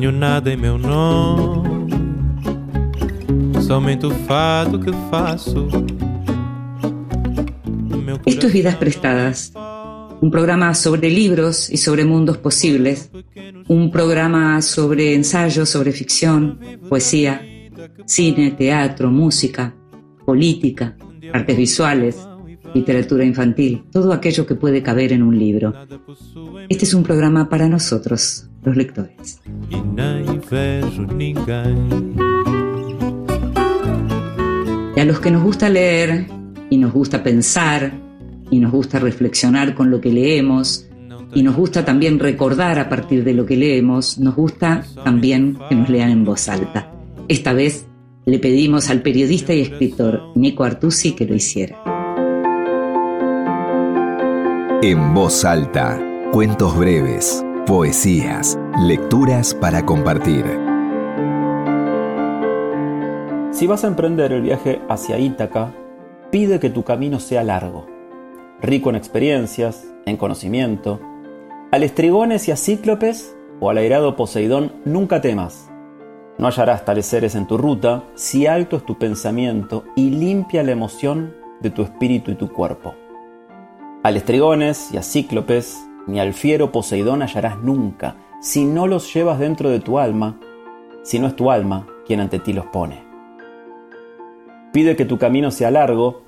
Nada somente que faço. Esto es Vidas Prestadas, un programa sobre libros y sobre mundos posibles, un programa sobre ensayos, sobre ficción, poesía, cine, teatro, música, política, artes visuales, literatura infantil, todo aquello que puede caber en un libro. Este es un programa para nosotros, los lectores. Y a los que nos gusta leer y nos gusta pensar y nos gusta reflexionar con lo que leemos y nos gusta también recordar a partir de lo que leemos, nos gusta también que nos lean en voz alta. Esta vez le pedimos al periodista y escritor Nico Artusi que lo hiciera. En voz alta, cuentos breves, poesías, lecturas para compartir. Si vas a emprender el viaje hacia Ítaca, pide que tu camino sea largo, rico en experiencias, en conocimiento. Al estrigones y a cíclopes o al airado Poseidón nunca temas. No hallarás tales seres en tu ruta si alto es tu pensamiento y limpia la emoción de tu espíritu y tu cuerpo. Al estrigones y a cíclopes, ni al fiero Poseidón hallarás nunca, si no los llevas dentro de tu alma, si no es tu alma quien ante ti los pone. Pide que tu camino sea largo,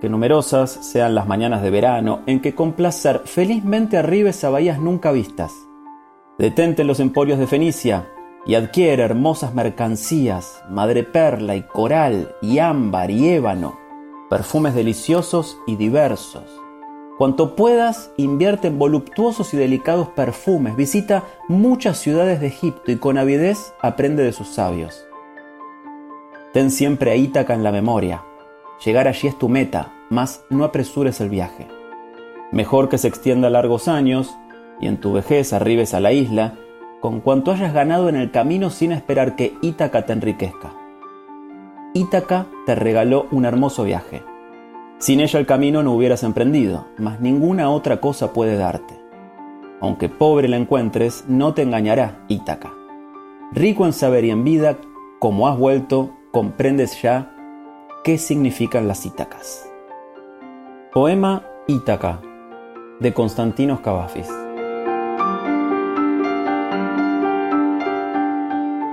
que numerosas sean las mañanas de verano en que con placer felizmente arribes a bahías nunca vistas. Detente en los emporios de Fenicia y adquiere hermosas mercancías, madreperla y coral y ámbar y ébano, perfumes deliciosos y diversos Cuanto puedas, invierte en voluptuosos y delicados perfumes, visita muchas ciudades de Egipto y con avidez aprende de sus sabios. Ten siempre a Ítaca en la memoria. Llegar allí es tu meta, mas no apresures el viaje. Mejor que se extienda largos años y en tu vejez arribes a la isla con cuanto hayas ganado en el camino sin esperar que Ítaca te enriquezca. Ítaca te regaló un hermoso viaje sin ella el camino no hubieras emprendido, mas ninguna otra cosa puede darte. Aunque pobre la encuentres, no te engañará Ítaca. Rico en saber y en vida, como has vuelto, comprendes ya qué significan las Ítacas. Poema Ítaca, de Constantinos Cavafis.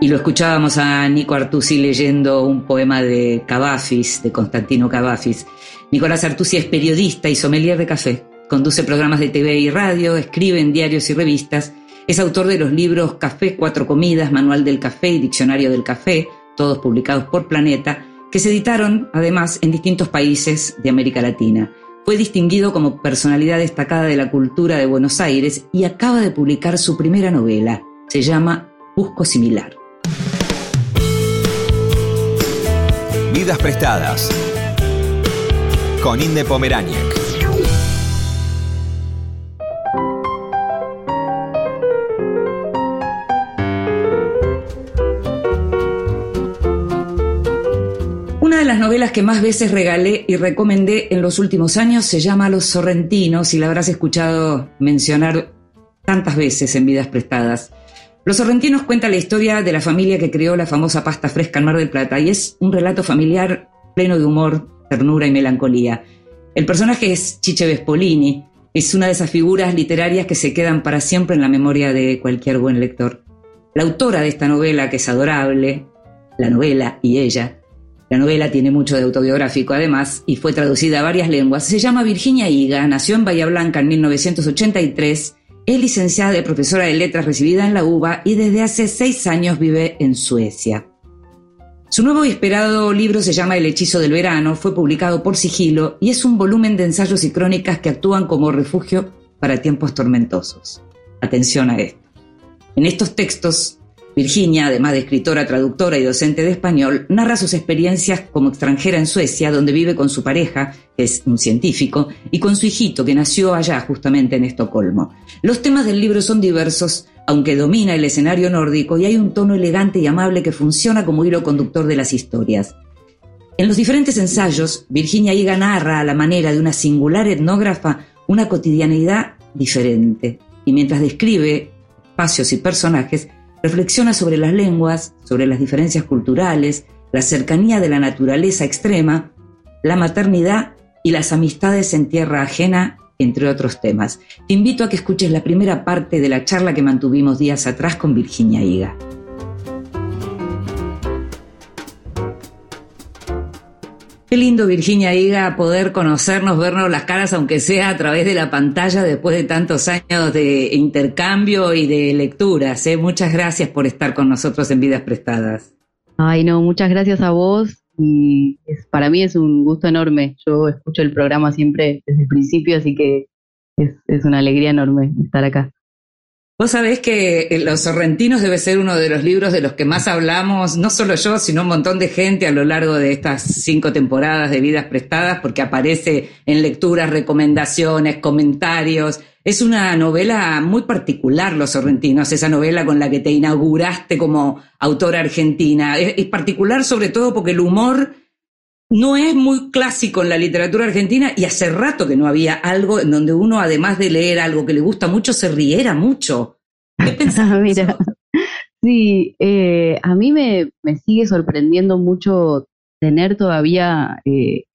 Y lo escuchábamos a Nico Artusi leyendo un poema de Cavafis, de Constantino Cavafis. Nicolás Artusi es periodista y sommelier de café. Conduce programas de TV y radio, escribe en diarios y revistas. Es autor de los libros Café, Cuatro Comidas, Manual del Café y Diccionario del Café, todos publicados por Planeta, que se editaron además en distintos países de América Latina. Fue distinguido como personalidad destacada de la cultura de Buenos Aires y acaba de publicar su primera novela. Se llama Busco Similar. Vidas prestadas con Inde Pomeráñez. Una de las novelas que más veces regalé y recomendé en los últimos años se llama Los Sorrentinos y la habrás escuchado mencionar tantas veces en Vidas Prestadas. Los Sorrentinos cuenta la historia de la familia que creó la famosa pasta fresca en Mar del Plata y es un relato familiar pleno de humor, ternura y melancolía. El personaje es Chiche Vespolini, es una de esas figuras literarias que se quedan para siempre en la memoria de cualquier buen lector. La autora de esta novela, que es adorable, la novela y ella, la novela tiene mucho de autobiográfico además y fue traducida a varias lenguas, se llama Virginia Higa, nació en Bahía Blanca en 1983 es licenciada y profesora de letras recibida en la UBA y desde hace seis años vive en Suecia. Su nuevo y esperado libro se llama El hechizo del verano, fue publicado por Sigilo y es un volumen de ensayos y crónicas que actúan como refugio para tiempos tormentosos. Atención a esto. En estos textos Virginia, además de escritora, traductora y docente de español, narra sus experiencias como extranjera en Suecia, donde vive con su pareja, que es un científico, y con su hijito, que nació allá justamente en Estocolmo. Los temas del libro son diversos, aunque domina el escenario nórdico y hay un tono elegante y amable que funciona como hilo conductor de las historias. En los diferentes ensayos, Virginia Higa narra a la manera de una singular etnógrafa una cotidianidad diferente, y mientras describe espacios y personajes, reflexiona sobre las lenguas, sobre las diferencias culturales, la cercanía de la naturaleza extrema, la maternidad y las amistades en tierra ajena, entre otros temas. Te invito a que escuches la primera parte de la charla que mantuvimos días atrás con Virginia Higa. Qué lindo, Virginia Higa, poder conocernos, vernos las caras, aunque sea a través de la pantalla, después de tantos años de intercambio y de lecturas. ¿eh? Muchas gracias por estar con nosotros en Vidas Prestadas. Ay, no, muchas gracias a vos y para mí es un gusto enorme. Yo escucho el programa siempre desde el principio, así que es, es una alegría enorme estar acá. Vos sabés que eh, Los Sorrentinos debe ser uno de los libros de los que más hablamos, no solo yo, sino un montón de gente a lo largo de estas cinco temporadas de Vidas Prestadas, porque aparece en lecturas, recomendaciones, comentarios. Es una novela muy particular, Los Sorrentinos, esa novela con la que te inauguraste como autora argentina. Es, particular sobre todo porque el humor no es muy clásico en la literatura argentina y hace rato que no había algo en donde uno, además de leer algo que le gusta mucho, se riera mucho. ¿Qué pensás? Mira, sí, eh, a mí me, sigue sorprendiendo mucho tener todavía eh,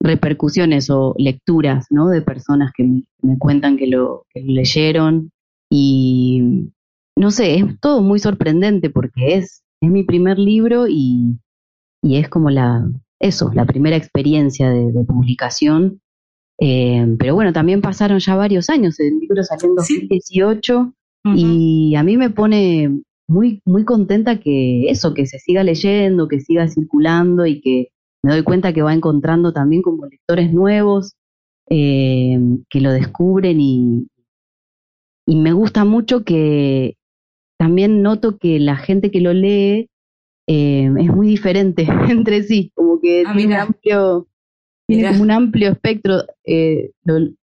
repercusiones o lecturas ¿no? de personas que me, cuentan que lo, que lo leyeron y no sé, es todo muy sorprendente porque es, es mi primer libro y, y es como la, eso, la primera experiencia de, publicación. Eh, pero bueno, también pasaron ya varios años, el libro salió en 2018 y a mí me pone muy, muy contenta que eso, que se siga leyendo, que siga circulando y que me doy cuenta que va encontrando también como lectores nuevos eh, que lo descubren y, y me gusta mucho que también noto que la gente que lo lee eh, es muy diferente entre sí, como que ah, tiene, amplio, tiene como un amplio espectro, eh,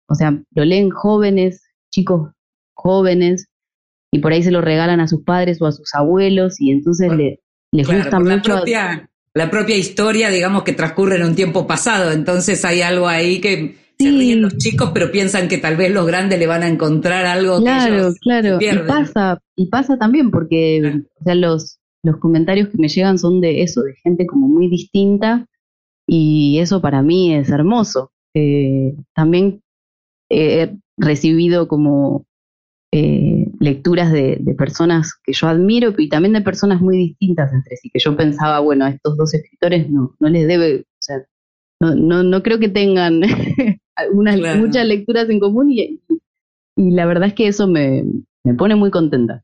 o sea, lo leen jóvenes, chicos jóvenes, y por ahí se lo regalan a sus padres o a sus abuelos, y entonces le, les gusta mucho. La propia, la propia historia, digamos, que transcurre en un tiempo pasado, entonces hay algo ahí que se ríen los chicos, pero piensan que tal vez los grandes le van a encontrar algo claro, claro. Y pasa, y pasa también porque o sea, los, los comentarios que me llegan son de eso, de gente como muy distinta y eso para mí es hermoso. Eh, también he recibido como eh, lecturas de, personas que yo admiro y también de personas muy distintas entre sí, que yo pensaba, bueno, a estos dos escritores no, no les debe, o sea, no, no, no creo que tengan muchas lecturas en común y, y, la verdad es que eso me, me pone muy contenta.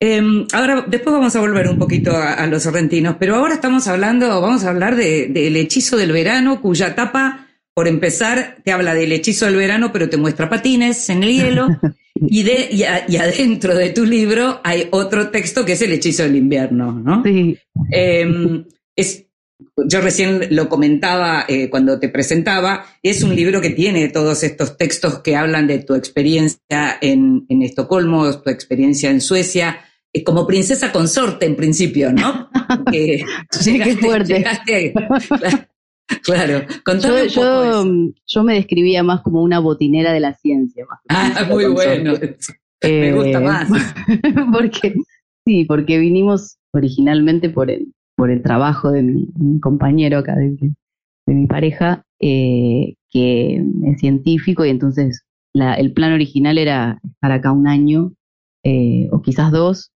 Em, ahora, después vamos a volver un poquito a, los sorrentinos, pero ahora estamos hablando, vamos a hablar del de, hechizo del verano, cuya tapa, por empezar, te habla del hechizo del verano, pero te muestra patines en el hielo, y, de, y, adentro de tu libro hay otro texto que es el hechizo del invierno, ¿no? Sí. Em, es, yo recién lo comentaba eh, cuando te presentaba, es un libro que tiene todos estos textos que hablan de tu experiencia en, en Estocolmo, tu experiencia en Suecia, como princesa consorte en principio, ¿no? Que Qué fuerte. claro, yo, yo, me describía más como una botinera de la ciencia. ah, muy bueno. me gusta eh, más. porque, sí, porque vinimos originalmente por el, por el trabajo de mi, compañero acá, de, mi pareja, eh, que es científico y entonces el plan original era estar acá un año o quizás dos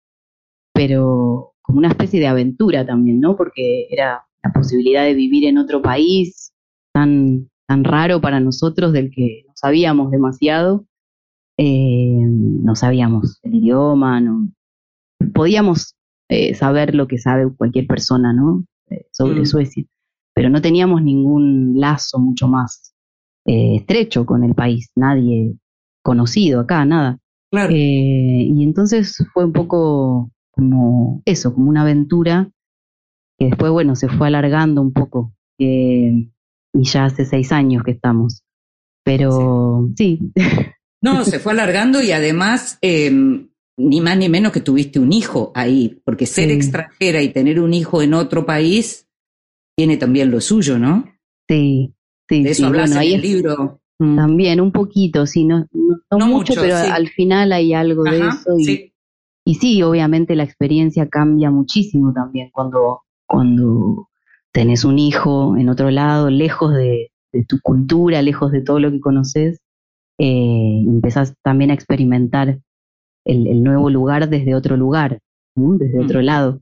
pero como una especie de aventura también, ¿no? Porque era la posibilidad de vivir en otro país tan, tan raro para nosotros, del que no sabíamos demasiado, eh, no sabíamos el idioma, no podíamos eh, saber lo que sabe cualquier persona, ¿no? Eh, sobre mm. Suecia, pero no teníamos ningún lazo mucho más estrecho con el país, nadie conocido acá, nada. y entonces fue un poco como eso, como una aventura que después, bueno, se fue alargando un poco. y ya hace seis años que estamos. Pero sí. No, se fue alargando y además, em, ni más ni menos que tuviste un hijo ahí, porque ser extranjera y tener un hijo en otro país tiene también lo suyo, ¿no? Sí, sí. De eso hablas en el libro. También, un poquito, sí, no, no, mucho, pero al final hay algo de eso. Y, y sí, obviamente la experiencia cambia muchísimo también cuando, cuando tenés un hijo en otro lado, lejos de, tu cultura, lejos de todo lo que conoces, eh, empezás también a experimentar el, nuevo lugar desde otro lugar, desde otro mm. lado.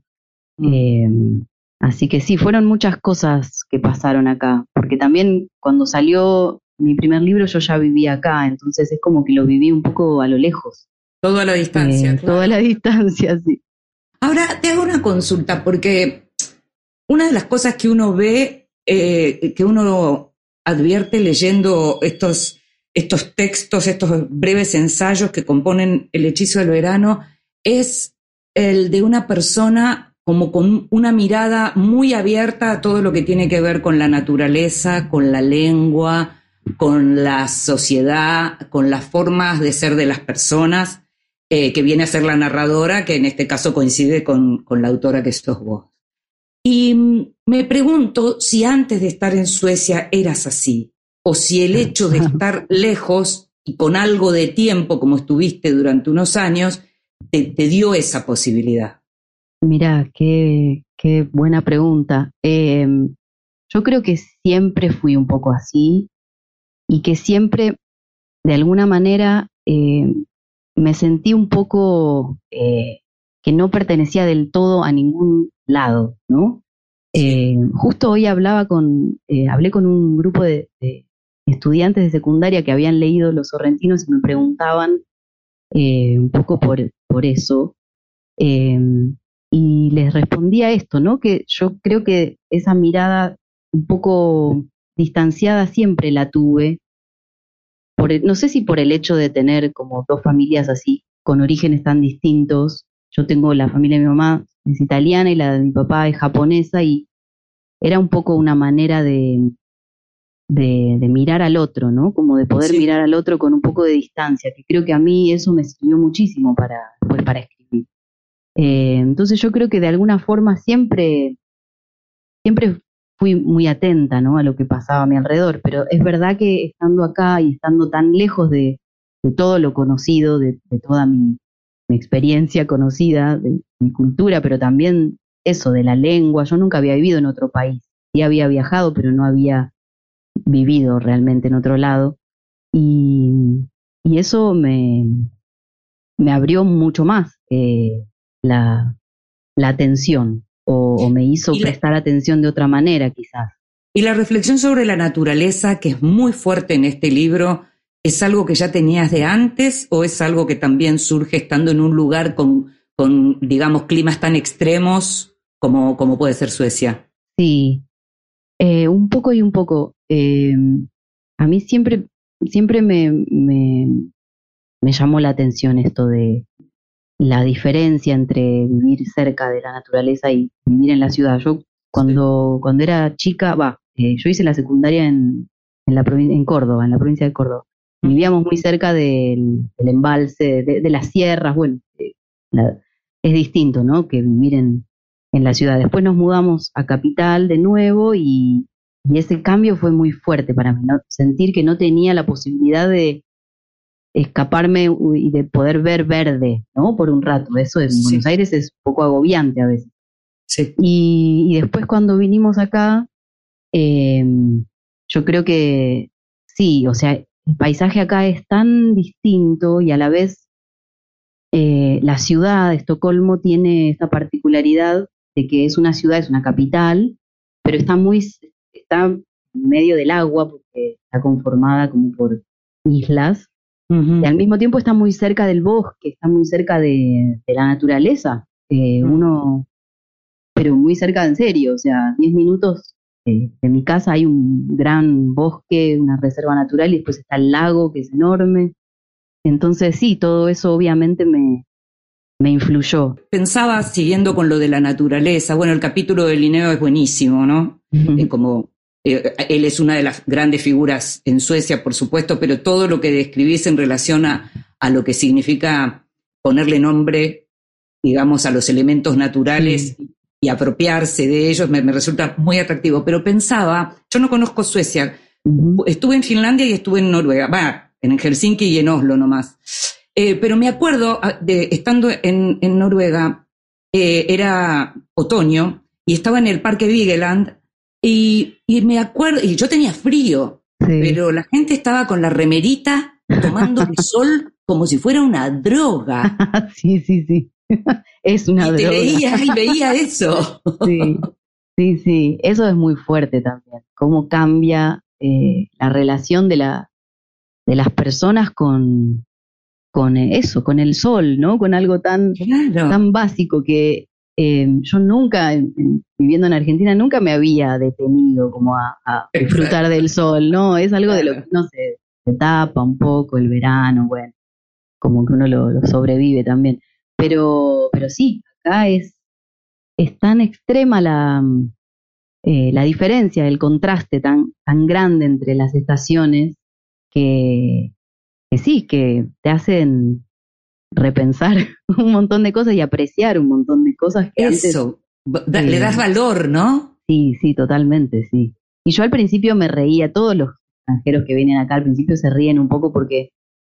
Mm. Em, así que sí, fueron muchas cosas que pasaron acá, porque también cuando salió mi primer libro yo ya vivía acá, entonces es como que lo viví un poco a lo lejos. Todo a la distancia. Eh, Toda la distancia, sí. Ahora te hago una consulta, porque una de las cosas que uno ve, eh, que uno advierte leyendo estos, estos textos, estos breves ensayos que componen El hechizo del verano, es el de una persona como con una mirada muy abierta a todo lo que tiene que ver con la naturaleza, con la lengua, con la sociedad, con las formas de ser de las personas, eh, que viene a ser la narradora, que en este caso coincide con, la autora que sos vos. Y me pregunto si antes de estar en Suecia eras así, o si el hecho de estar lejos y con algo de tiempo, como estuviste durante unos años, te, dio esa posibilidad. Mira, qué, buena pregunta. Em, yo creo que siempre fui un poco así y que siempre, de alguna manera, em, me sentí un poco eh, que no pertenecía del todo a ningún lado, ¿no? Eh, justo hoy hablaba con, eh, hablé con un grupo de, estudiantes de secundaria que habían leído Los Sorrentinos y me preguntaban un poco por, por eso. Em, y les respondía esto, ¿no? Que yo creo que esa mirada un poco distanciada siempre la tuve no sé si por el hecho de tener como dos familias así, con orígenes tan distintos, yo tengo la familia de mi mamá es italiana y la de mi papá es japonesa y era un poco una manera de, de, mirar al otro, ¿no? Como de poder mirar al otro con un poco de distancia, que creo que a mí eso me sirvió muchísimo para, pues, para escribir. Eh, entonces yo creo que de alguna forma siempre, siempre fui muy atenta ¿no? a lo que pasaba a mi alrededor, pero es verdad que estando acá y estando tan lejos de, todo lo conocido, de, toda mi, experiencia conocida, de mi cultura, pero también eso de la lengua, yo nunca había vivido en otro país, sí había viajado, pero no había vivido realmente en otro lado, y, eso me, abrió mucho más eh, la, la atención o, me hizo prestar atención de otra manera quizás. Y la reflexión sobre la naturaleza, que es muy fuerte en este libro, ¿es algo que ya tenías de antes o es algo que también surge estando en un lugar con, con digamos, climas tan extremos como, como puede ser Suecia? Sí, eh, un poco y un poco. Eh, a mí siempre, siempre me, me, me, llamó la atención esto de, la diferencia entre vivir cerca de la naturaleza y vivir en la ciudad. Yo cuando, cuando era chica, va, eh, yo hice la secundaria en, en, la en Córdoba, en la provincia de Córdoba. Vivíamos muy cerca del, embalse, de, las sierras, bueno, eh, es distinto, ¿no? Que vivir en, en la ciudad. Después nos mudamos a Capital de nuevo y, y ese cambio fue muy fuerte para mí, ¿no? Sentir que no tenía la posibilidad de, escaparme y de poder ver verde, ¿no? Por un rato. Eso en Buenos Aires es un poco agobiante a veces. Sí. Y, después cuando vinimos acá, em, yo creo que sí, o sea, el paisaje acá es tan distinto y a la vez eh, la ciudad de Estocolmo tiene esa particularidad de que es una ciudad, es una capital, pero está muy, está en medio del agua porque está conformada como por islas y al mismo tiempo está muy cerca del bosque, está muy cerca de, la naturaleza. Eh, uno, pero muy cerca en serio, o sea, 10 minutos eh, de mi casa hay un gran bosque, una reserva natural y después está el lago que es enorme. Entonces sí, todo eso obviamente me, me influyó. Pensaba, siguiendo con lo de la naturaleza, bueno, el capítulo de Linneo es buenísimo, ¿no? como eh, él es una de las grandes figuras en Suecia, por supuesto, pero todo lo que describís en relación a, lo que significa ponerle nombre, digamos, a los elementos naturales y apropiarse de ellos, me, resulta muy atractivo. Pero pensaba, yo no conozco Suecia, estuve en Finlandia y estuve en Noruega, va, en Helsinki y en Oslo nomás. Eh, pero me acuerdo ah, de estando en, en Noruega, eh, era otoño y estaba en el parque Vigeland y, y me acuerdo, y yo tenía frío, Sí. pero la gente estaba con la remerita tomando el sol como si fuera una droga. sí, sí, sí. es una y te droga. veía y veía eso. Sí, sí, sí. Eso es muy fuerte también. Cómo cambia eh, la relación de, la, de las personas con, con eh, eso, con el sol, ¿no? Con algo tan, Claro. tan básico que eh, yo nunca, en- en- viviendo en Argentina, nunca me había detenido como a, a disfrutar del sol, ¿no? Es algo de lo que uno se, se tapa un poco, el verano, bueno, como que uno lo, lo sobrevive también. Pero, pero sí, acá es, es tan extrema la, eh, la diferencia, el contraste tan, tan grande entre las estaciones que, que sí, que te hacen repensar un montón de cosas y apreciar un montón de cosas que antes Eso. Da- Sí. Le das valor, ¿no? Sí, sí, totalmente, sí. Y yo al principio me reía, todos los extranjeros que vienen acá al principio se ríen un poco porque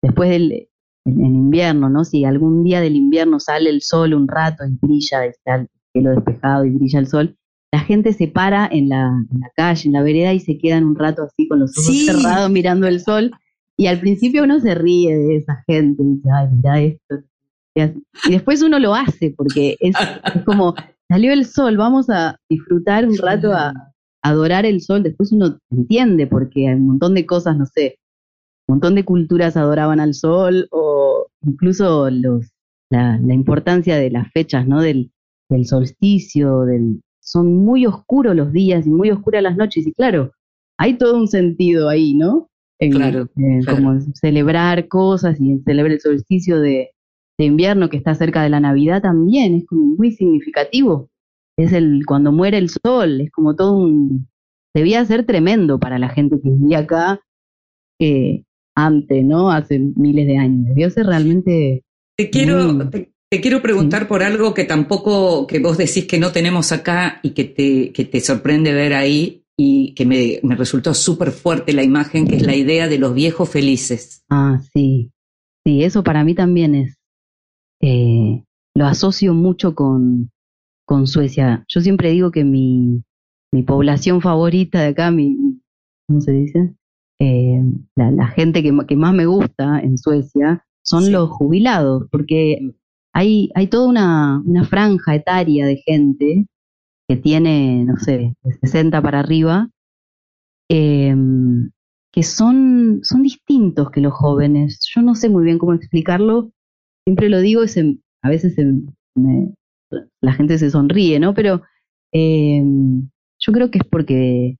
después del en, en invierno, ¿no? Si algún día del invierno sale el sol un rato y brilla, está el cielo despejado y brilla el sol, la gente se para en la, en la calle, en la vereda y se quedan un rato así con los ojos Sí. cerrados mirando el sol. Y al principio uno se ríe de esa gente, y dice, ay, mira esto. Y después uno lo hace porque es, es como, salió el sol, vamos a disfrutar un rato a adorar el sol. Después uno entiende porque hay un montón de cosas, no sé, un montón de culturas adoraban al sol o incluso los, la, la importancia de las fechas, ¿no? Del, del solsticio, del, son muy oscuros los días y muy oscuras las noches. Y claro, hay todo un sentido ahí, ¿no? En, Claro, en claro. Como celebrar cosas y celebrar el solsticio de, de invierno que está cerca de la Navidad también, es como muy significativo. Es el cuando muere el sol, es como todo un... Debía ser tremendo para la gente que vivía acá eh, antes, ¿no? Hace miles de años. Debió ser realmente... Te quiero, te, te quiero preguntar por algo que tampoco, que vos decís que no tenemos acá y que te, que te sorprende ver ahí y que me, me resultó súper fuerte la imagen, que es la idea de los viejos felices. Ah, sí. Sí, eso para mí también es... eh, lo asocio mucho con, con Suecia. Yo siempre digo que mi, mi población favorita de acá, mi, ¿cómo se dice? Eh, la, la gente que, que más me gusta en Suecia son Sí. los jubilados, porque hay, hay toda una, una franja etaria de gente que tiene, no sé, de 60 para arriba, em, que son, son distintos que los jóvenes. Yo no sé muy bien cómo explicarlo, siempre lo digo, se- a veces la gente se sonríe, ¿no? Pero em, yo creo que es porque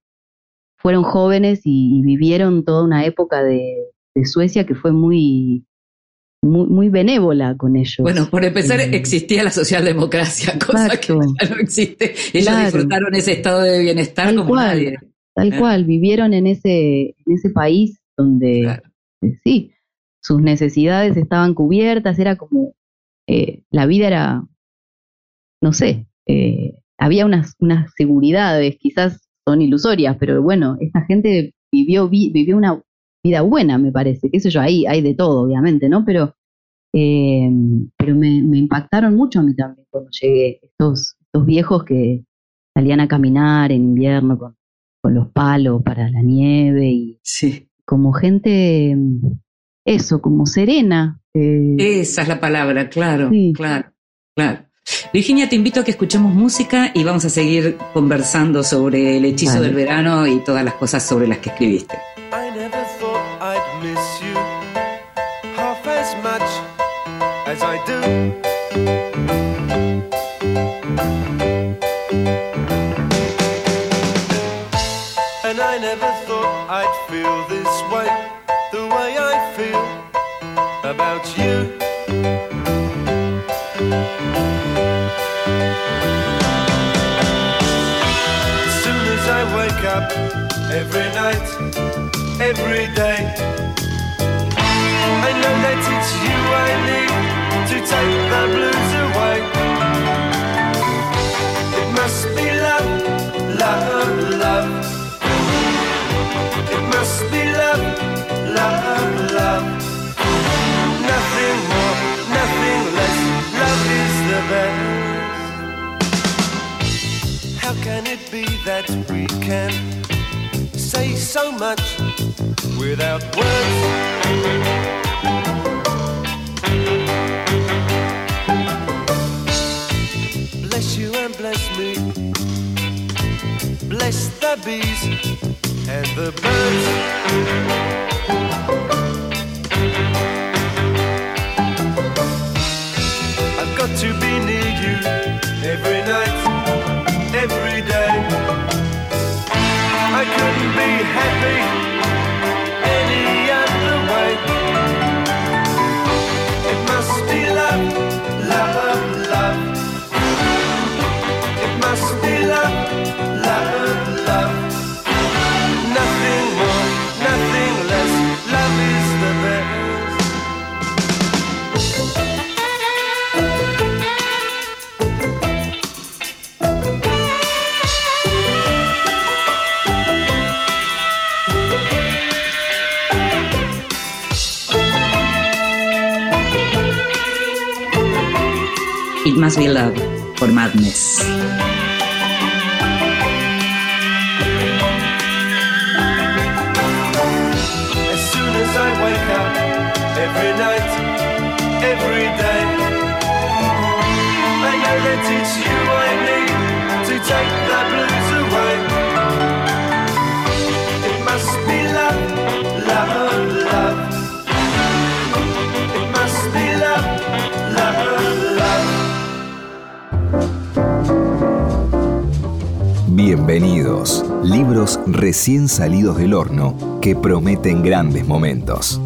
fueron jóvenes y, vivieron toda una época de Suecia que fue muy, muy, muy benévola con ellos. Bueno, por empezar, Eh, existía la socialdemocracia, cosa Exacto. que ya no existe. Ellos Claro. disfrutaron ese estado de bienestar Tal como cual. nadie. Tal cual, vivieron en ese, en ese país donde, Claro. eh, sí, sus necesidades estaban cubiertas, era como, eh, la vida era, no sé, eh, había unas, unas seguridades, quizás son ilusorias, pero bueno, esta gente vivió, vi- vivió una vida buena, me parece, qué sé yo, ahí hay de todo, obviamente, ¿no? Pero, eh, pero me, me impactaron mucho a mí también cuando llegué, estos, estos viejos que salían a caminar en invierno con con los palos para la nieve y Sí, como gente, eso, como serena. eh, esa es la palabra, claro, Sí. claro, claro. Virginia, te invito a que escuchemos música y vamos a seguir conversando sobre el hechizo Vale. del verano y todas las cosas sobre las que escribiste. Every night, every day. I know that it's take the blues away. It must be love, love, love. It must be love, love, love. Nothing more, nothing less. Love is the best. How can it be that we can say so much without words? Bless the bees and the birds. I've got to be near you every night, every day. I couldn't be happy Must Be Love por Madness. Every night, every day, I know that it's you I need to take Bienvenidos, libros recién salidos del horno que prometen grandes momentos.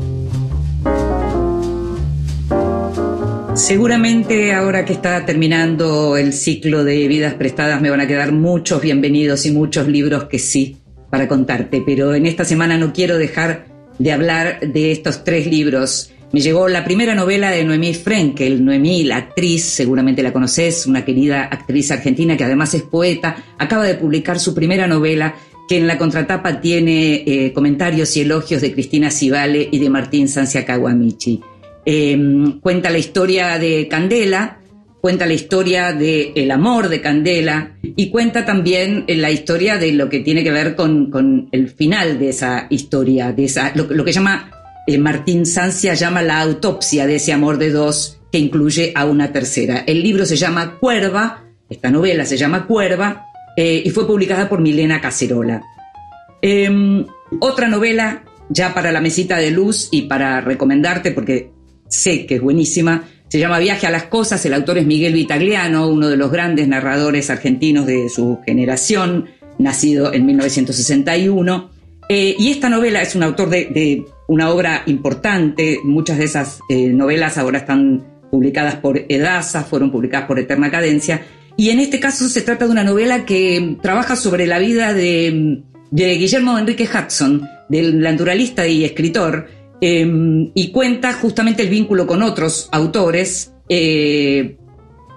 Seguramente ahora que está terminando el ciclo de vidas prestadas me van a quedar muchos bienvenidos y muchos libros que sí para contarte, pero en esta semana no quiero dejar de hablar de estos tres libros. Me llegó la primera novela de Noemí Frenkel, Noemí, la actriz, seguramente la conoces, una querida actriz argentina que además es poeta, acaba de publicar su primera novela que en la contratapa tiene eh, comentarios y elogios de Cristina Civale y de Martín Sancia Kawamichi. Eh, cuenta la historia de Candela, cuenta la historia del el amor de Candela y cuenta también eh, la historia de lo que tiene que ver con, con el final de esa historia, de esa, lo, lo que llama eh, Martín Sancia llama la autopsia de ese amor de dos que incluye a una tercera. El libro se llama Cuerva, esta novela se llama Cuerva eh, y fue publicada por Milena Cacerola. Eh, otra novela ya para la mesita de luz y para recomendarte porque sé que es buenísima. Se llama Viaje a las Cosas, el autor es Miguel Vitagliano, uno de los grandes narradores argentinos de su generación, nacido en 1961. Eh, y esta novela es un autor de, una obra importante, muchas de esas eh, novelas ahora están publicadas por Edasa, fueron publicadas por Eterna Cadencia, y en este caso se trata de una novela que trabaja sobre la vida de, Guillermo Enrique Hudson, del naturalista y escritor, eh, y cuenta justamente el vínculo con otros autores eh,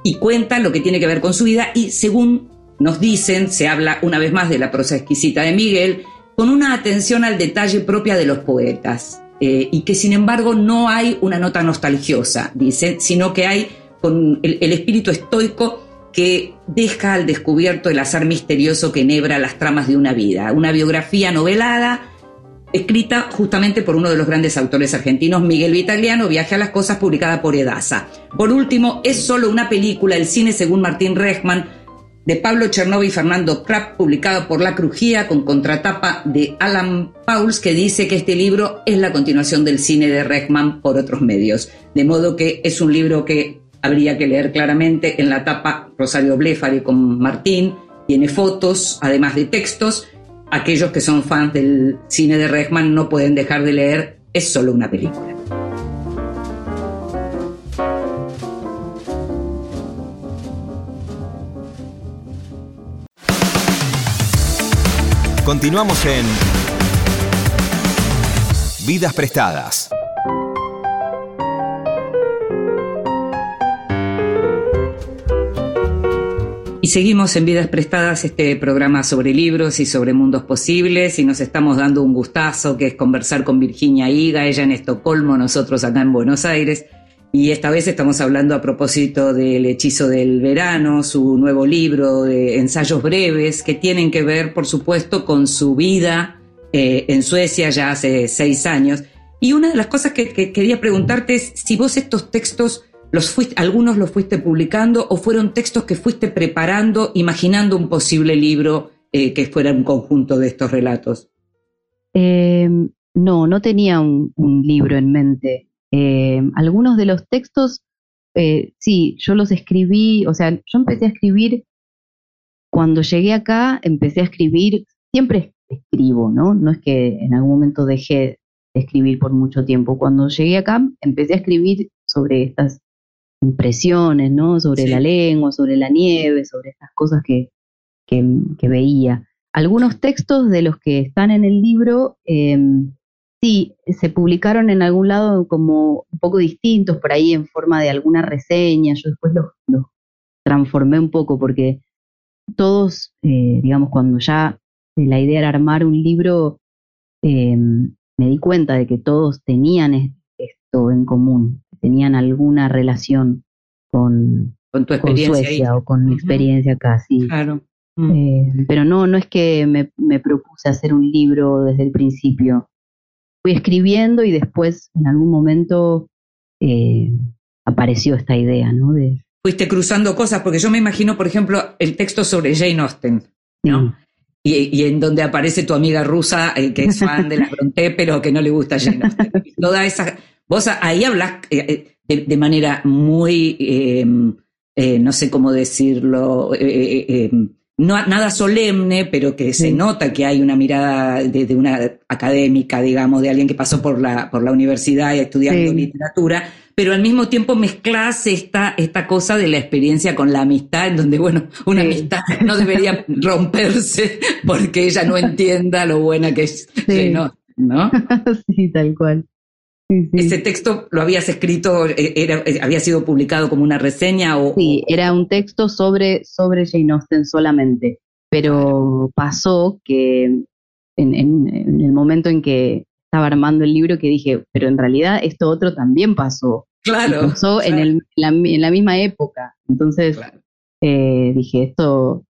y cuenta lo que tiene que ver con su vida. Y según nos dicen, se habla una vez más de la prosa exquisita de Miguel, con una atención al detalle propia de los poetas eh, y que sin embargo no hay una nota nostalgiosa, dice, sino que hay con el, espíritu estoico que deja al descubierto el azar misterioso que enhebra las tramas de una vida, una biografía novelada escrita justamente por uno de los grandes autores argentinos, Miguel Vitagliano, Viaje a las Cosas, publicada por Edasa. Por último, es solo una película, El cine según Martín Rechman, de Pablo Chernovi y Fernando Krapp, publicado por La Crujía, con contratapa de Alan Pauls, que dice que este libro es la continuación del cine de Rechman por otros medios. De modo que es un libro que habría que leer claramente. En la tapa, Rosario Blefari con Martín, tiene fotos, además de textos, aquellos que son fans del cine de Rechman no pueden dejar de leer Es solo una película. Continuamos en Vidas Prestadas. Y seguimos en Vidas Prestadas, este programa sobre libros y sobre mundos posibles, y nos estamos dando un gustazo que es conversar con Virginia Higa, ella en Estocolmo, nosotros acá en Buenos Aires. Y esta vez estamos hablando a propósito del hechizo del verano, su nuevo libro de ensayos breves que tienen que ver, por supuesto, con su vida eh, en Suecia ya hace seis años. Y una de las cosas que, que quería preguntarte es si vos estos textos, los fuiste, algunos los fuiste publicando o fueron textos que fuiste preparando, imaginando un posible libro eh, que fuera un conjunto de estos relatos. Eh, no, no tenía un libro en mente. Eh, algunos de los textos, eh, sí, yo los escribí, o sea, yo empecé a escribir, cuando llegué acá, empecé a escribir, siempre escribo, ¿no? No es que en algún momento dejé de escribir por mucho tiempo. Cuando llegué acá, empecé a escribir sobre estas impresiones, ¿no? Sobre Sí. la lengua, sobre la nieve, sobre estas cosas que, que, que veía. Algunos textos de los que están en el libro, eh, sí, se publicaron en algún lado como un poco distintos, por ahí en forma de alguna reseña. Yo después los, los transformé un poco porque todos, eh, digamos, cuando ya eh, la idea era armar un libro, eh, me di cuenta de que todos tenían es- esto en común, tenían alguna relación con, Con tu con experiencia Suecia ahí. o con mi experiencia acá, sí. Claro. Mm. Eh, pero no, no es que me, me propuse hacer un libro desde el principio. Fui escribiendo y después en algún momento eh, apareció esta idea, ¿no? De, Fuiste cruzando cosas, porque yo me imagino, por ejemplo, el texto sobre Jane Austen, ¿no? Y, y en donde aparece tu amiga rusa, eh, que es fan de la Bronte, pero que no le gusta Jane Austen. Toda esa. Vos ahí hablas eh, de, de manera muy. eh, no sé cómo decirlo. No, nada solemne, pero que se nota que hay una mirada de, de una académica, digamos, de alguien que pasó por la, por la universidad y estudiando Sí. literatura, pero al mismo tiempo mezclas esta, esta cosa de la experiencia con la amistad, en donde, bueno, una Sí. amistad no debería romperse porque ella no entienda lo buena que es Sí. Austen, ¿no? sí, tal cual. Sí, sí. Ese texto lo habías escrito, eh, era, eh, había sido publicado como una reseña o... Sí, era un texto sobre, sobre Jane Austen solamente, pero pasó que en, en- en el momento en que estaba armando el libro que dije, pero en realidad esto otro también pasó, y Claro. pasó en, el- la, en la misma época, entonces claro. eh, dije, esto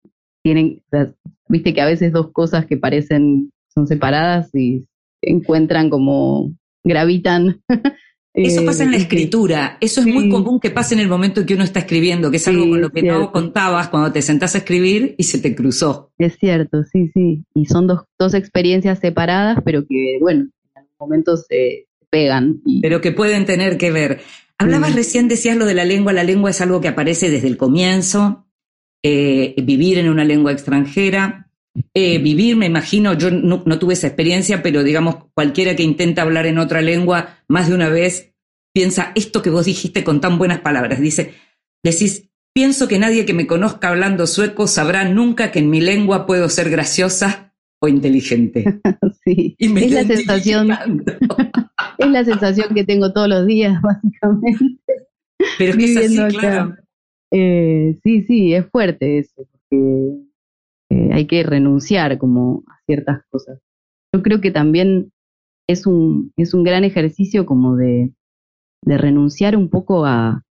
tienen, o sea, viste que a veces dos cosas que parecen son separadas y encuentran como gravitan. Eso Eh, pasa en la sí. escritura, eso es muy común que pase en el momento que uno está escribiendo, que es algo con lo que no contabas cuando te sentás a escribir y se te cruzó. Es cierto, sí, sí. Y son dos, dos experiencias separadas, pero que, bueno, en algún momento se pegan. Y, pero que pueden tener que ver. Hablabas recién, decías lo de la lengua, la lengua es algo que aparece desde el comienzo, eh, vivir en una lengua extranjera, eh, vivir, me imagino, yo no, no tuve esa experiencia, pero digamos, cualquiera que intenta hablar en otra lengua, más de una vez piensa esto que vos dijiste con tan buenas palabras, dice, decís, pienso que nadie que me conozca hablando sueco sabrá nunca que en mi lengua puedo ser graciosa o inteligente. sí. Y me Es la sensación, es la sensación que tengo todos los días, básicamente. Pero es que es así, claro. Eh, sí, sí, es fuerte eso, porque eh, hay que renunciar como a ciertas cosas. Yo creo que también es un, es un gran ejercicio como de, de renunciar un poco a,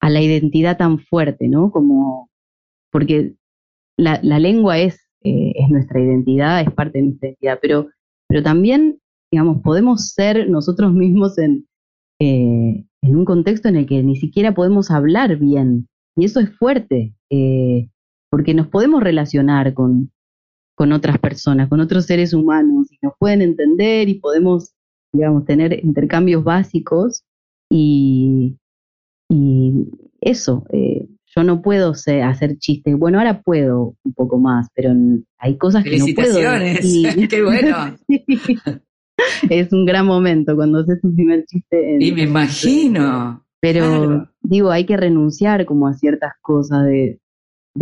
a la identidad tan fuerte, ¿no? Como, porque la, lengua es, eh, es nuestra identidad, es parte de nuestra identidad, pero, pero también, digamos, podemos ser nosotros mismos en, eh, en un contexto en el que ni siquiera podemos hablar bien. Y eso es fuerte, porque nos podemos relacionar con, con otras personas, con otros seres humanos, y nos pueden entender y podemos, digamos, tener intercambios básicos. Y, y eso, eh, yo no puedo ser- hacer chistes. Bueno, ahora puedo un poco más, pero hay cosas que no puedo. Felicitaciones, qué bueno. Sí. Es un gran momento cuando haces tu primer chiste. en- Y me imagino. pero claro. digo, hay que renunciar como a ciertas cosas de,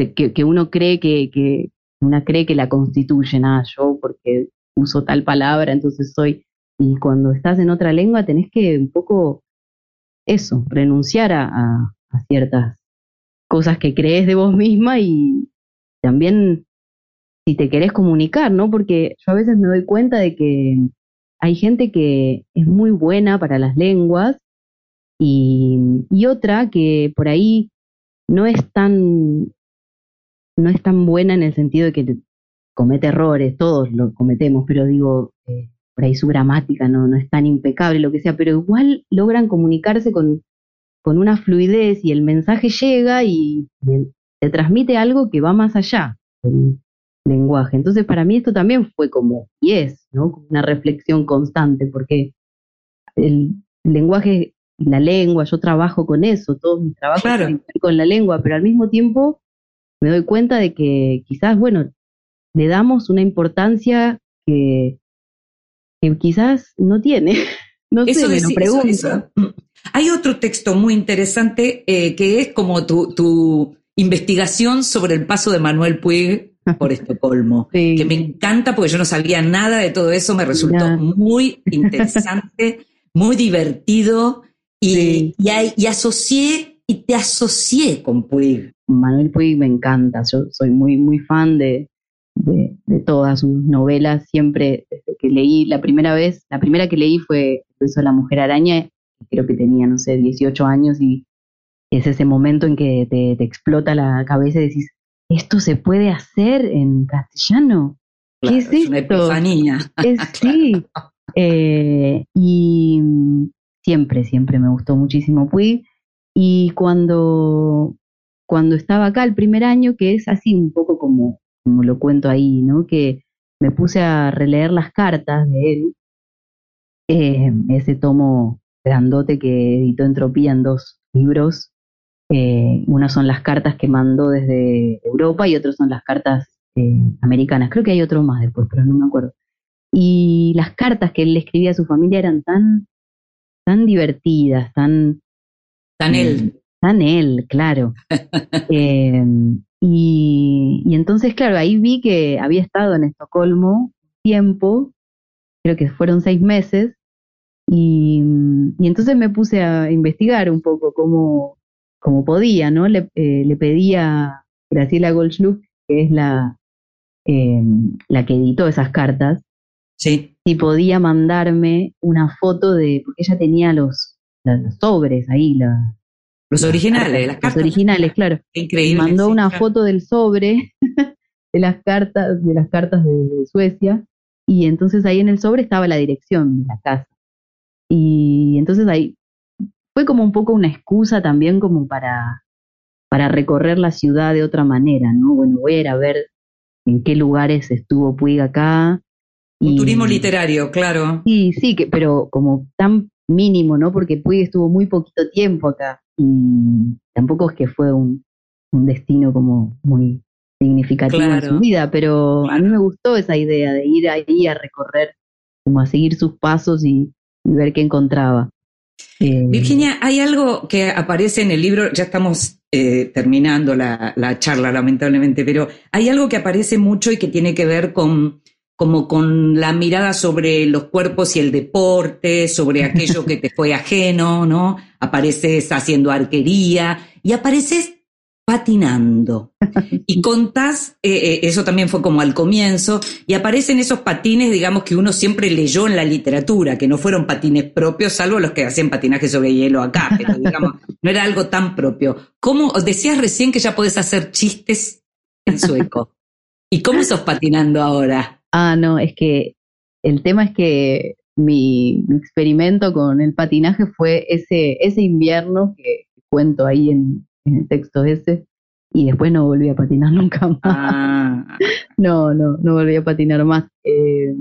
que, uno cree que, que una cree que la constituyen, ah, yo porque uso tal palabra, entonces soy. Y cuando estás en otra lengua tenés que un poco eso, renunciar a, ciertas cosas que crees de vos misma y también si te querés comunicar, ¿no? Porque yo a veces me doy cuenta de que hay gente que es muy buena para las lenguas y otra que por ahí no es tan no es tan buena en el sentido de que comete errores, todos lo cometemos, pero digo, eh, por ahí su gramática no, no es tan impecable, lo que sea, pero igual logran comunicarse con, con una fluidez y el mensaje llega y, y te transmite algo que va más allá del lenguaje. Entonces, para mí esto también fue como, y es, ¿no? Una reflexión constante, porque el lenguaje, la lengua, yo trabajo con eso, todos mis trabajos Claro. con la lengua, pero al mismo tiempo me doy cuenta de que quizás, bueno, le damos una importancia que, que quizás no tiene. No sé, Eso me lo pregunto. eso- eso. Hay otro texto muy interesante eh, que es como tu, tu investigación sobre el paso de Manuel Puig por Estocolmo, Sí. que me encanta porque yo no sabía nada de todo eso, me resultó muy interesante, muy divertido y, Sí. y, hay- y asocié y te asocié con Puig. Manuel Puig me encanta, yo soy muy, muy fan de, de, de todas sus novelas, siempre desde que leí la primera vez, la primera que leí fue de la mujer araña, creo que tenía, no sé, 18 años y es ese momento en que te, te explota la cabeza y decís, ¿esto se puede hacer en castellano? ¿Qué Claro, es es una esto? epifanía. Es, sí. Eh, y siempre, siempre me gustó muchísimo Puig. Y cuando, cuando estaba acá el primer año, que es así un poco como, lo cuento ahí, ¿no? Que me puse a releer las cartas de él, eh, ese tomo grandote que editó Entropía en dos libros. Eh, unas son las cartas que mandó desde Europa y otras son las cartas eh, americanas. Creo que hay otro más después, pero no me acuerdo. Y las cartas que él escribía a su familia eran tan, tan divertidas, tan, Tan él. tan él, claro. Eh, y, y entonces, claro, ahí vi que había estado en Estocolmo tiempo, creo que fueron seis meses, y, y entonces me puse a investigar un poco cómo, cómo podía, ¿no? Le, eh, le pedí a Graciela Goldschluck, que es la, eh, la que editó esas cartas, Sí. si podía mandarme una foto de, porque ella tenía los, los sobres ahí, la- Los originales, las los cartas. originales, claro. Qué Increíble. mandó sí, una claro. foto del sobre de las cartas, de las cartas de, de Suecia, y entonces ahí en el sobre estaba la dirección de la casa. Y entonces ahí fue como un poco una excusa también como para, para recorrer la ciudad de otra manera, ¿no? Bueno, voy a ir a ver en qué lugares estuvo Puig acá. Un turismo literario, claro. Sí, sí, que, pero como tan mínimo, ¿no? Porque Puig estuvo muy poquito tiempo acá y tampoco es que fue un, un destino como muy significativo en su vida, pero a mí me gustó esa idea de ir ahí a recorrer, como a seguir sus pasos y, y ver qué encontraba. Eh, Virginia, hay algo que aparece en el libro, ya estamos eh, terminando la, la charla lamentablemente, pero hay algo que aparece mucho y que tiene que ver con como con la mirada sobre los cuerpos y el deporte, sobre aquello que te fue ajeno, ¿no? Apareces haciendo arquería y apareces patinando. Y contás, eh, eh, eso también fue como al comienzo, y aparecen esos patines, digamos, que uno siempre leyó en la literatura, que no fueron patines propios, salvo los que hacían patinaje sobre hielo acá, pero digamos, no era algo tan propio. ¿Cómo, decías recién que ya podés hacer chistes en sueco? ¿Y cómo sos patinando ahora? Ah, no, es que el tema es que mi, mi experimento con el patinaje fue ese, ese invierno que cuento ahí en, en el texto ese, y después no volví a patinar nunca más. Ah, No, no, no volví a patinar más. Eh,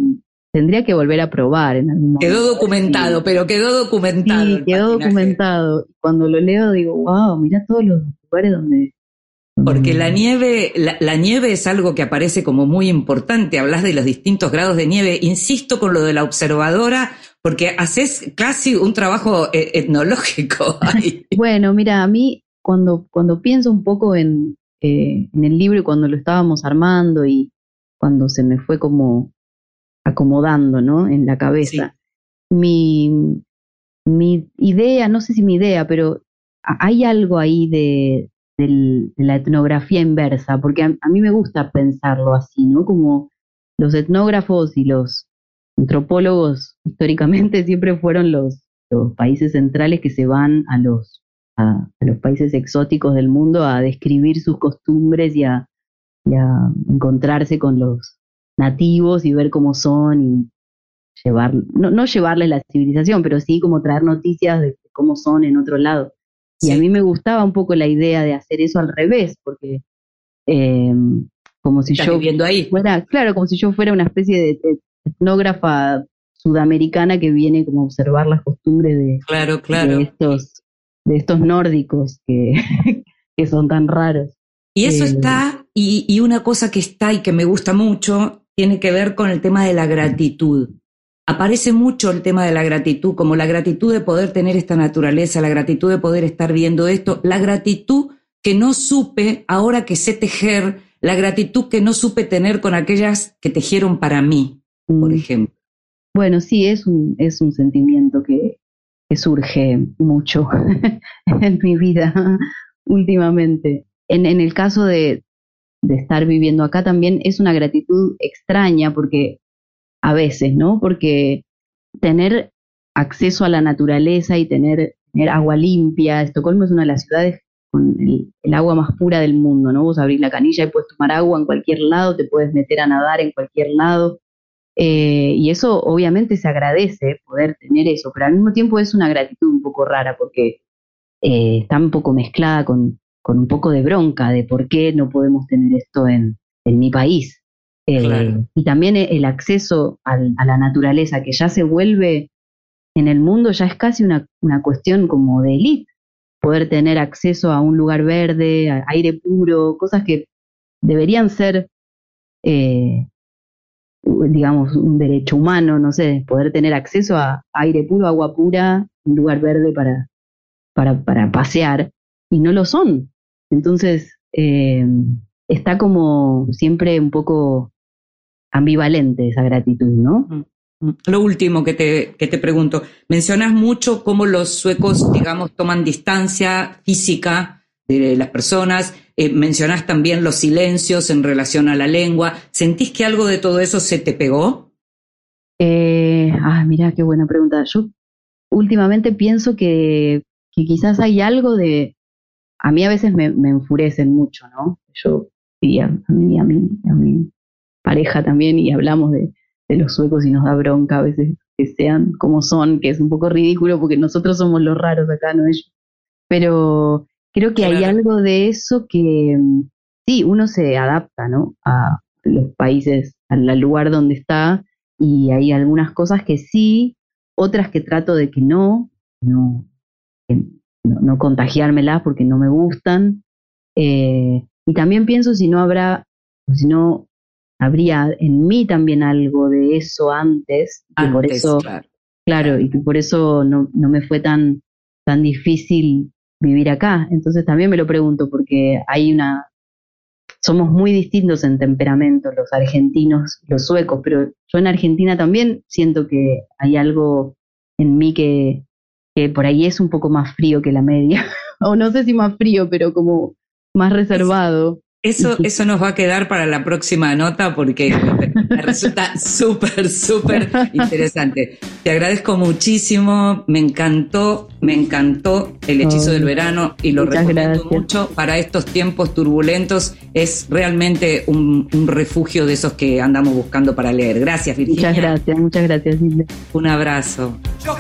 tendría que volver a probar en algún momento. quedó documentado, pero quedó documentado. Sí, quedó patinaje. documentado. Cuando lo leo digo, wow, mira todos los lugares donde... Porque la donde- nieve, la, la nieve es algo que aparece como muy importante. Hablas de los distintos grados de nieve. Insisto con lo de la observadora, porque haces casi un trabajo eh, etnológico ahí. Bueno, mira, a mí cuando, cuando pienso un poco en, eh, en el libro y cuando lo estábamos armando y cuando se me fue como acomodando, ¿no? En la cabeza, mi, mi idea, no sé si mi idea, pero hay algo ahí de, del- de la etnografía inversa, porque a, mí me gusta pensarlo así, ¿no? Como los etnógrafos y los antropólogos históricamente siempre fueron los, los países centrales que se van a los, a, los países exóticos del mundo a describir sus costumbres y a, y a encontrarse con los nativos y ver cómo son y llevar, no, no llevarles la civilización, pero sí como traer noticias de cómo son en otro lado. Y a mí me gustaba un poco la idea de hacer eso al revés, porque eh, como si yo viviendo ahí. fuera, claro, como si yo fuera una especie de, de etnógrafa sudamericana que viene como a observar las costumbres de, Claro, de claro. estos, de estos nórdicos que, que son tan raros. Y eso Eh, está, y, y una cosa que está y que me gusta mucho, tiene que ver con el tema de la gratitud. Aparece mucho el tema de la gratitud, como la gratitud de poder tener esta naturaleza, la gratitud de poder estar viendo esto, la gratitud que no supe, ahora que sé tejer, la gratitud que no supe tener con aquellas que tejieron para mí, por Mm. ejemplo. Bueno, sí, es un, es un sentimiento que, que surge mucho en mi vida últimamente. En, en el caso de, de estar viviendo acá también es una gratitud extraña porque a veces, ¿no? Porque tener acceso a la naturaleza y tener, agua limpia, Estocolmo es una de las ciudades con el, agua más pura del mundo, ¿no? Vos abrís la canilla y puedes tomar agua en cualquier lado, te puedes meter a nadar en cualquier lado. Eh, y eso obviamente se agradece poder tener eso, pero al mismo tiempo es una gratitud un poco rara porque eh, está un poco mezclada con, un poco de bronca de por qué no podemos tener esto en mi país. Eh. Y también el acceso a la naturaleza que ya se vuelve en el mundo, ya es casi una, una cuestión como de élite, poder tener acceso a un lugar verde, a aire puro, cosas que deberían ser eh, digamos, un derecho humano, no sé, poder tener acceso a aire puro, agua pura, un lugar verde para, para, para pasear, y no lo son. Entonces, eh, está como siempre un poco ambivalente esa gratitud, ¿no? Lo último que te, que te pregunto, mencionas mucho cómo los suecos, digamos, toman distancia física de las personas, eh, mencionas también los silencios en relación a la lengua, ¿sentís que algo de todo eso se te pegó? Eh, ah, mira, qué buena pregunta. Yo últimamente pienso que, que quizás hay algo de... A mí a veces me, me enfurecen mucho, ¿no? Yo, y a, mí, a mí, a mi pareja también, y hablamos de, de los suecos y nos da bronca a veces que sean como son, que es un poco ridículo porque nosotros somos los raros acá, no ellos. Pero creo que hay algo de eso que mm, sí, uno se adapta, ¿no? A los países, al lugar donde está, y hay algunas cosas que sí, otras que trato de que no, no, que no, no contagiármelas porque no me gustan. Eh, y también pienso si no habrá, si no habría en mí también algo de eso antes, y por eso, claro. claro, y que por eso no, no me fue tan, tan difícil vivir acá. Entonces también me lo pregunto, porque hay una, somos muy distintos en temperamento los argentinos, los suecos, pero yo en Argentina también siento que hay algo en mí que, que por ahí es un poco más frío que la media, o no sé si más frío, pero como más reservado. Eso, eso nos va a quedar para la próxima nota porque me, resulta súper, súper interesante. Te agradezco muchísimo, me encantó, me encantó el hechizo del verano y lo recomiendo gracias. mucho para estos tiempos turbulentos. Es realmente un, un refugio de esos que andamos buscando para leer. Gracias, Virginia. Muchas gracias, muchas gracias. Un abrazo. Yo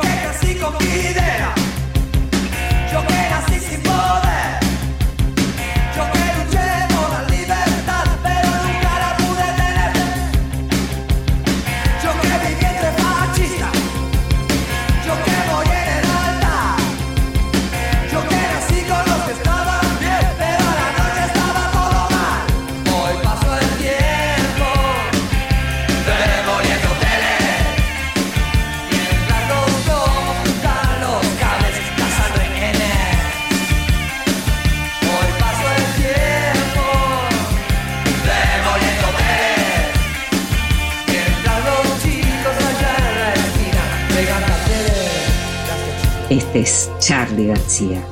es Charlie García,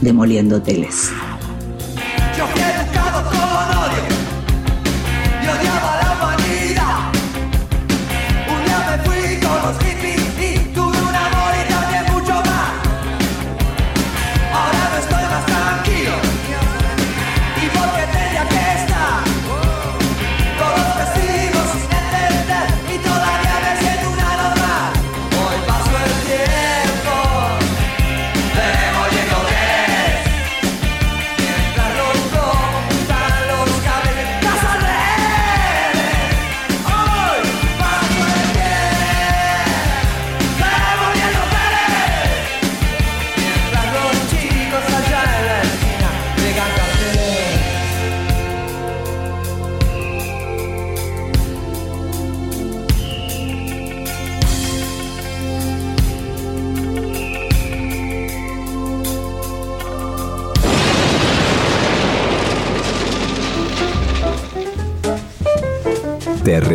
demoliendo teles.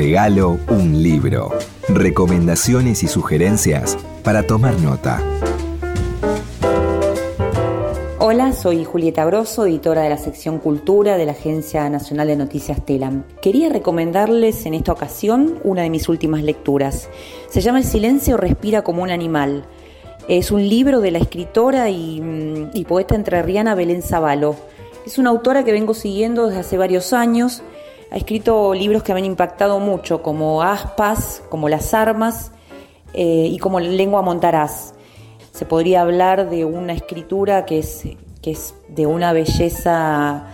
Regalo un libro. Recomendaciones y sugerencias para tomar nota. Hola, soy Julieta Grosso, editora de la sección Cultura de la Agencia Nacional de Noticias TELAM. Quería recomendarles en esta ocasión una de mis últimas lecturas. Se llama El silencio respira como un animal. Es un libro de la escritora y, mm, y poeta entrerriana Belén Zavalo. Es una autora que vengo siguiendo desde hace varios años ha escrito libros que me han impactado mucho, como Aspas, como Las Armas eh, y como Lengua Montaraz. Se podría hablar de una escritura que es, que es de una belleza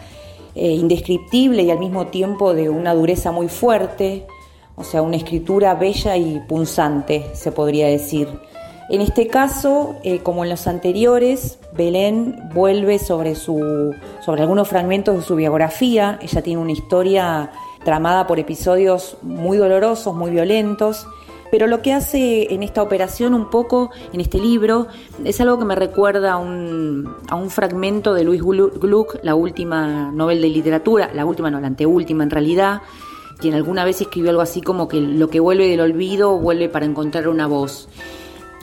eh, indescriptible y al mismo tiempo de una dureza muy fuerte, o sea, una escritura bella y punzante, se podría decir. En este caso, eh, como en los anteriores, Belén vuelve sobre, su, sobre algunos fragmentos de su biografía. Ella tiene una historia tramada por episodios muy dolorosos, muy violentos. Pero lo que hace en esta operación un poco, en este libro, es algo que me recuerda a un, a un fragmento de Luis Gluck, la última novela de literatura, la última no, la anteúltima en realidad, quien alguna vez escribió algo así como que lo que vuelve del olvido vuelve para encontrar una voz.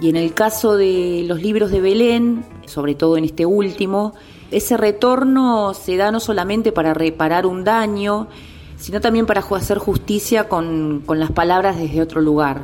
Y en el caso de los libros de Belén, sobre todo en este último, ese retorno se da no solamente para reparar un daño, sino también para hacer justicia con, las palabras desde otro lugar.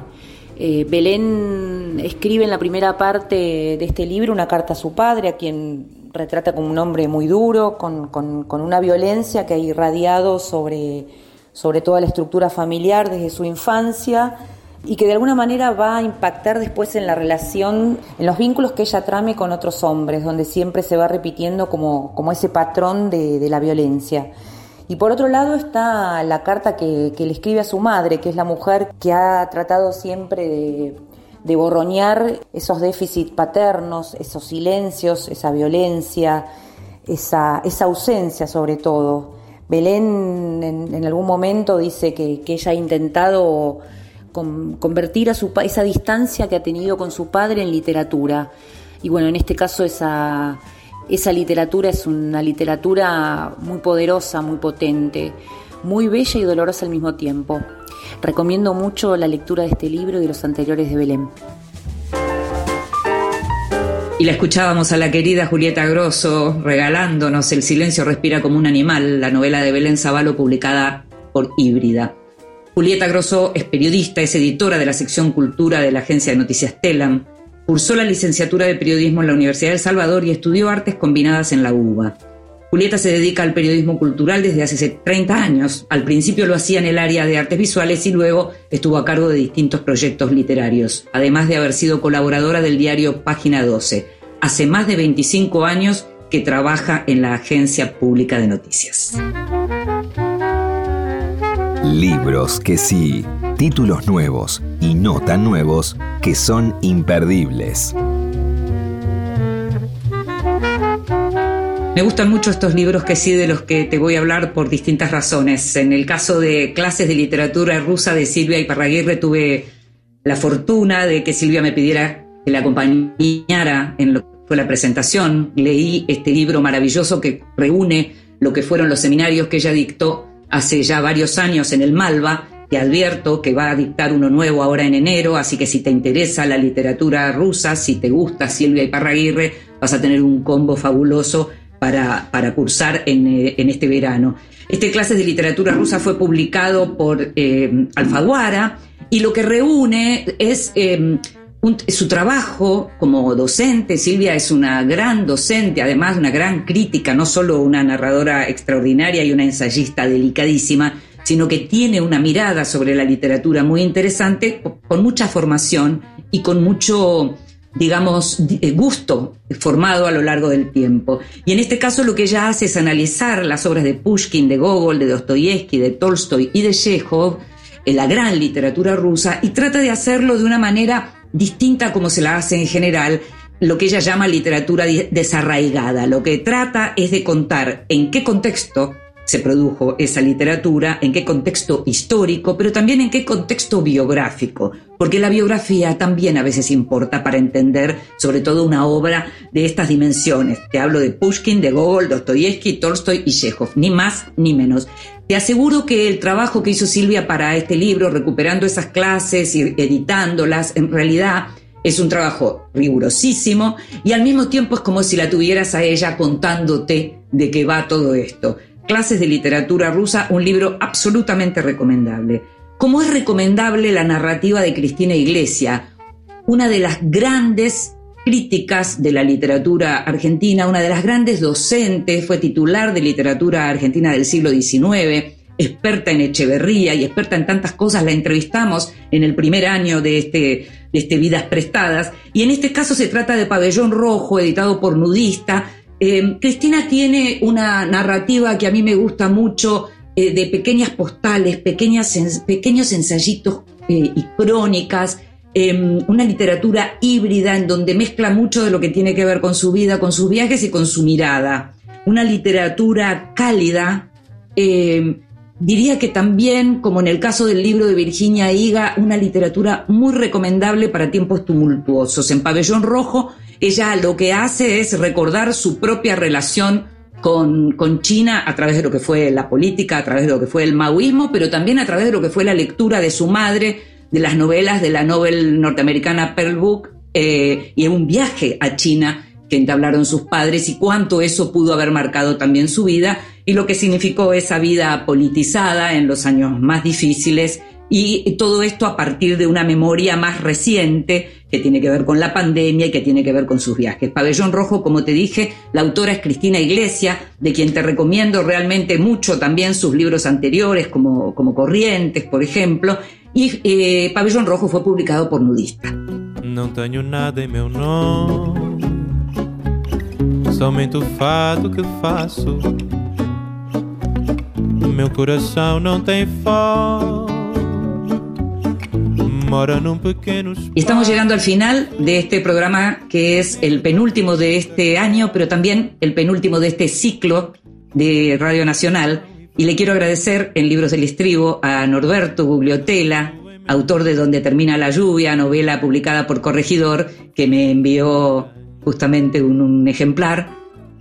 Eh, Belén escribe en la primera parte de este libro una carta a su padre, a quien retrata como un hombre muy duro, con, con una violencia que ha irradiado sobre, sobre toda la estructura familiar desde su infancia y que de alguna manera va a impactar después en la relación, en los vínculos que ella trame con otros hombres, donde siempre se va repitiendo como, como ese patrón de, la violencia. Y por otro lado está la carta que, le escribe a su madre, que es la mujer que ha tratado siempre de, de borroñar esos déficits paternos, esos silencios, esa violencia, esa, esa ausencia sobre todo. Belén en, algún momento dice que, que ella ha intentado convertir a su, esa distancia que ha tenido con su padre en literatura. Y bueno, en este caso esa, esa literatura es una literatura muy poderosa, muy potente, muy bella y dolorosa al mismo tiempo. Recomiendo mucho la lectura de este libro y de los anteriores de Belén. Y la escuchábamos a la querida Julieta Grosso regalándonos El silencio respira como un animal, la novela de Belén Zavalo publicada por Híbrida. Julieta Grosso es periodista, es editora de la sección Cultura de la agencia de noticias Telam. Cursó la licenciatura de periodismo en la Universidad del Salvador y estudió artes combinadas en la UBA. Julieta se dedica al periodismo cultural desde hace 30 años. Al principio lo hacía en el área de artes visuales y luego estuvo a cargo de distintos proyectos literarios, además de haber sido colaboradora del diario Página 12. Hace más de 25 años que trabaja en la Agencia Pública de Noticias. Libros que sí, títulos nuevos y no tan nuevos que son imperdibles. Me gustan mucho estos libros que sí de los que te voy a hablar por distintas razones. En el caso de clases de literatura rusa de Silvia Iparraguirre tuve la fortuna de que Silvia me pidiera que la acompañara en lo que fue la presentación. Leí este libro maravilloso que reúne lo que fueron los seminarios que ella dictó hace ya varios años en el Malva. Te advierto que va a dictar uno nuevo ahora en enero, así que si te interesa la literatura rusa, si te gusta Silvia Iparraguirre, vas a tener un combo fabuloso para, para cursar en, eh, en este verano. Este clase de literatura rusa fue publicado por eh, Alfaguara y lo que reúne es eh, su trabajo como docente, Silvia es una gran docente, además una gran crítica, no solo una narradora extraordinaria y una ensayista delicadísima, sino que tiene una mirada sobre la literatura muy interesante, con mucha formación y con mucho, digamos, eh, gusto formado a lo largo del tiempo. Y en este caso lo que ella hace es analizar las obras de Pushkin, de Gogol, de Dostoyevsky, de Tolstoy y de Chekhov, en la gran literatura rusa, y trata de hacerlo de una manera distinta como se la hace en general, lo que ella llama literatura desarraigada. Lo que trata es de contar en qué contexto se produjo esa literatura, en qué contexto histórico, pero también en qué contexto biográfico, porque la biografía también a veces importa para entender sobre todo una obra de estas dimensiones. Te hablo de Pushkin, de Gogol, Dostoyevsky, Tolstoy y Chekhov, ni más ni menos. Te aseguro que el trabajo que hizo Silvia para este libro, recuperando esas clases y editándolas, en realidad es un trabajo rigurosísimo y al mismo tiempo es como si la tuvieras a ella contándote de qué va todo esto. Clases de Literatura Rusa, un libro absolutamente recomendable. Como es recomendable la narrativa de Cristina Iglesia, una de las grandes críticas de la literatura argentina, una de las grandes docentes, fue titular de literatura argentina del siglo XIX, experta en Echeverría y experta en tantas cosas, la entrevistamos en el primer año de este, de este Vidas Prestadas, y en este caso se trata de Pabellón Rojo, editado por Nudista, eh, Cristina tiene una narrativa que a mí me gusta mucho eh, de pequeñas postales, pequeños ensayitos eh, y crónicas, em, una literatura híbrida en donde mezcla mucho de lo que tiene que ver con su vida, con sus viajes y con su mirada. Una literatura cálida, em, diría que también, como en el caso del libro de Virginia Higa, una literatura muy recomendable para tiempos tumultuosos. En Pabellón Rojo ella lo que hace es recordar su propia relación con, con, China a través de lo que fue la política, a través de lo que fue el maoísmo, pero también a través de lo que fue la lectura de su madre, de las novelas de la novel norteamericana Pearl Book eh, y un viaje a China que entablaron sus padres y cuánto eso pudo haber marcado también su vida y lo que significó esa vida politizada en los años más difíciles. Y todo esto a partir de una memoria más reciente que tiene que ver con la pandemia y que tiene que ver con sus viajes. Pabellón Rojo, como te dije, la autora es Cristina Iglesia, de quien te recomiendo realmente mucho también sus libros anteriores, como, como Corrientes, por ejemplo, y eh, Pabellón Rojo fue publicado por Nudista. Não tenho nada fado que faço. Estamos llegando al final de este programa que es el penúltimo de este año, pero también el penúltimo de este ciclo de Radio Nacional. Y le quiero agradecer en Libros del Estribo a Norberto Gugliotela, autor de Donde termina la lluvia, novela publicada por Corregidor, que me envió justamente un ejemplar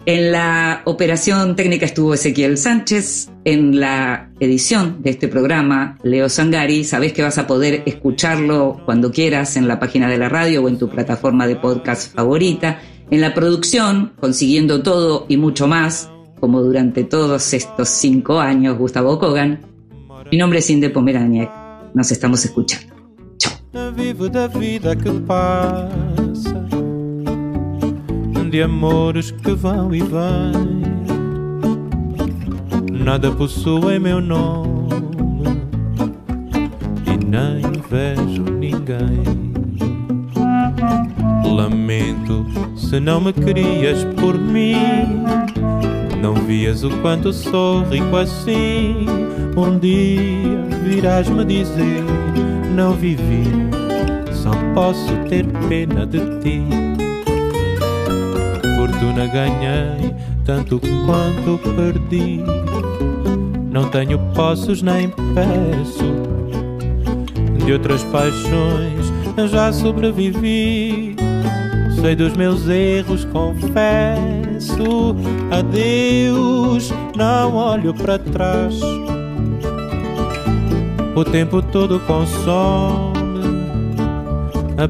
en la operación técnica estuvo Ezequiel Sánchez, en la edición de este programa Leo Sangari. Sabes que vas a poder escucharlo cuando quieras en la página de la radio o en tu plataforma de podcast favorita. En la producción, consiguiendo todo y mucho más, como durante todos estos cinco años, Gustavo Kogan. Mi nombre es Inde Pomeraniec. Nos estamos escuchando. Chao. De amores que vão e vêm. Nada possui meu nome e nem vejo ninguém. Lamento se não me querias por mim. Não vias o quanto sou rico assim. Um dia virás me dizer: Não vivi, só posso ter pena de ti. Fortuna ganhei, tanto quanto perdi. Não tenho posses nem peço. De outras paixões eu já sobrevivi. Sei dos meus erros, confesso. Adeus, não olho para trás. O tempo todo consome.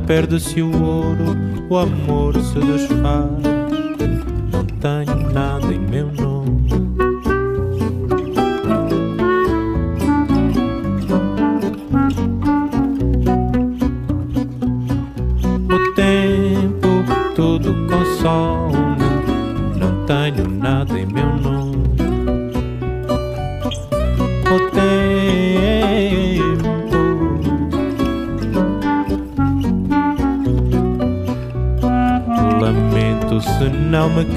Perde-se o ouro, o amor se desfaz. Não tenho